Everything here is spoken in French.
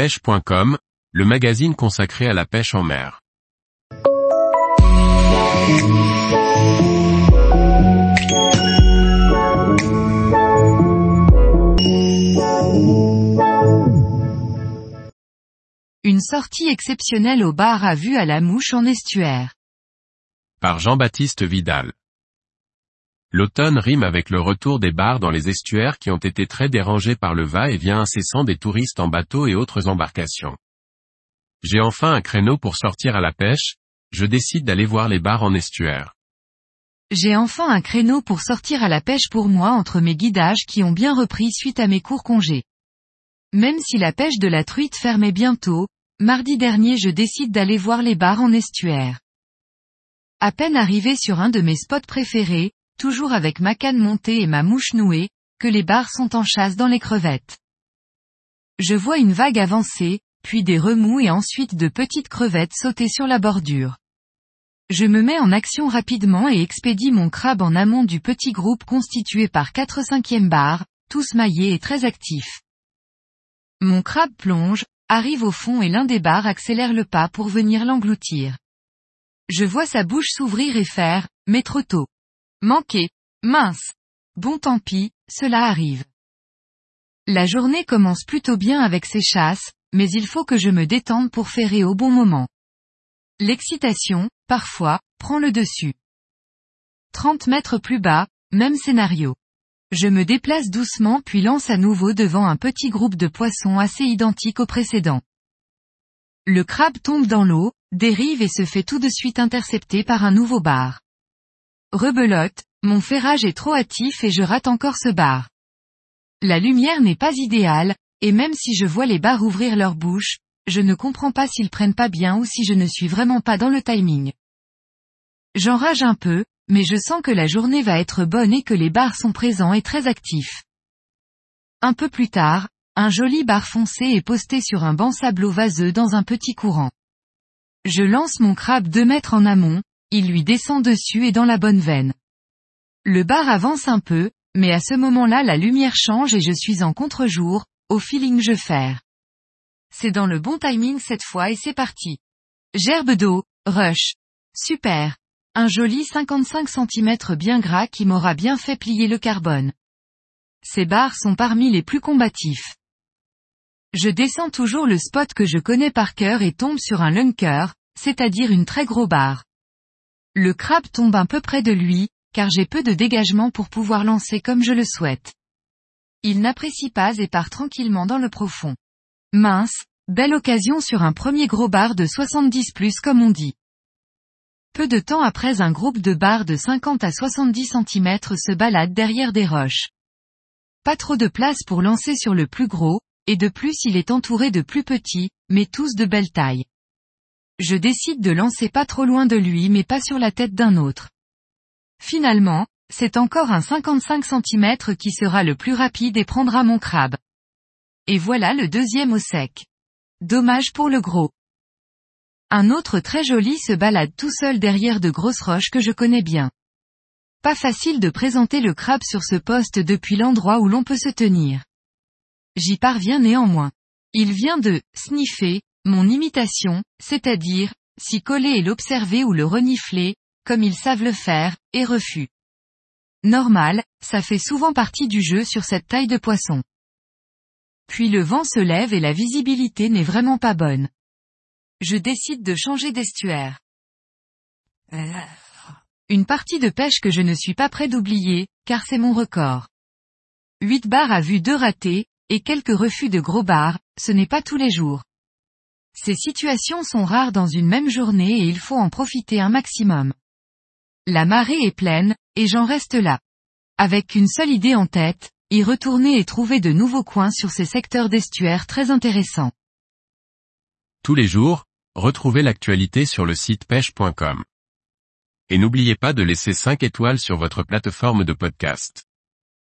pêche.com, le magazine consacré à la pêche en mer. Une sortie exceptionnelle au bar à vue à la mouche en estuaire. Par Jean-Baptiste Vidal. L'automne rime avec le retour des bars dans les estuaires qui ont été très dérangés par le va-et-vient incessant des touristes en bateau et autres embarcations. J'ai enfin un créneau pour sortir à la pêche, je décide d'aller voir les bars en estuaire. J'ai enfin un créneau pour sortir à la pêche pour moi entre mes guidages qui ont bien repris suite à mes courts congés. Même si la pêche de la truite fermait bientôt, mardi dernier je décide d'aller voir les bars en estuaire. À peine arrivé sur un de mes spots préférés, toujours avec ma canne montée et ma mouche nouée, que les barres sont en chasse dans les crevettes. Je vois une vague avancer, puis des remous et ensuite de petites crevettes sauter sur la bordure. Je me mets en action rapidement et expédie mon crabe en amont du petit groupe constitué par 4 cinquièmes barres, tous maillés et très actifs. Mon crabe plonge, arrive au fond et l'un des barres accélère le pas pour venir l'engloutir. Je vois sa bouche s'ouvrir et faire, mais trop tôt. Manqué. Mince. Bon tant pis, cela arrive. La journée commence plutôt bien avec ces chasses, mais il faut que je me détende pour ferrer au bon moment. L'excitation, parfois, prend le dessus. 30 mètres plus bas, même scénario. Je me déplace doucement puis lance à nouveau devant un petit groupe de poissons assez identique au précédent. Le crabe tombe dans l'eau, dérive et se fait tout de suite intercepter par un nouveau bar. Rebelote, mon ferrage est trop hâtif et je rate encore ce bar. La lumière n'est pas idéale, et même si je vois les bars ouvrir leur bouche, je ne comprends pas s'ils prennent pas bien ou si je ne suis vraiment pas dans le timing. J'enrage un peu, mais je sens que la journée va être bonne et que les bars sont présents et très actifs. Un peu plus tard, un joli bar foncé est posté sur un banc sableau vaseux dans un petit courant. Je lance mon crabe deux mètres en amont, il lui descend dessus et dans la bonne veine. Le bar avance un peu, mais à ce moment-là la lumière change et je suis en contre-jour, au feeling je faire. C'est dans le bon timing cette fois et c'est parti. Gerbe d'eau, rush. Super. Un joli 55 cm bien gras qui m'aura bien fait plier le carbone. Ces bars sont parmi les plus combatifs. Je descends toujours le spot que je connais par cœur et tombe sur un lunker, c'est-à-dire une très gros barre. Le crabe tombe un peu près de lui, car j'ai peu de dégagement pour pouvoir lancer comme je le souhaite. Il n'apprécie pas et part tranquillement dans le profond. Mince, belle occasion sur un premier gros bar de 70 plus comme on dit. Peu de temps après un groupe de barres de 50 à 70 cm se balade derrière des roches. Pas trop de place pour lancer sur le plus gros, et de plus il est entouré de plus petits, mais tous de belle taille. Je décide de lancer pas trop loin de lui mais pas sur la tête d'un autre. Finalement, c'est encore un 55 cm qui sera le plus rapide et prendra mon crabe. Et voilà le deuxième au sec. Dommage pour le gros. Un autre très joli se balade tout seul derrière de grosses roches que je connais bien. Pas facile de présenter le crabe sur ce poste depuis l'endroit où l'on peut se tenir. J'y parviens néanmoins. Il vient de sniffer, mon imitation, c'est-à-dire, s'y coller et l'observer ou le renifler, comme ils savent le faire, et refus. Normal, ça fait souvent partie du jeu sur cette taille de poisson. Puis le vent se lève et la visibilité n'est vraiment pas bonne. Je décide de changer d'estuaire. Une partie de pêche que je ne suis pas prêt d'oublier, car c'est mon record. 8 bars à vue 2 ratés, et quelques refus de gros bars, ce n'est pas tous les jours. Ces situations sont rares dans une même journée et il faut en profiter un maximum. La marée est pleine, et j'en reste là. Avec une seule idée en tête, y retourner et trouver de nouveaux coins sur ces secteurs d'estuaires très intéressants. Tous les jours, retrouvez l'actualité sur le site pêche.com. Et n'oubliez pas de laisser 5 étoiles sur votre plateforme de podcast.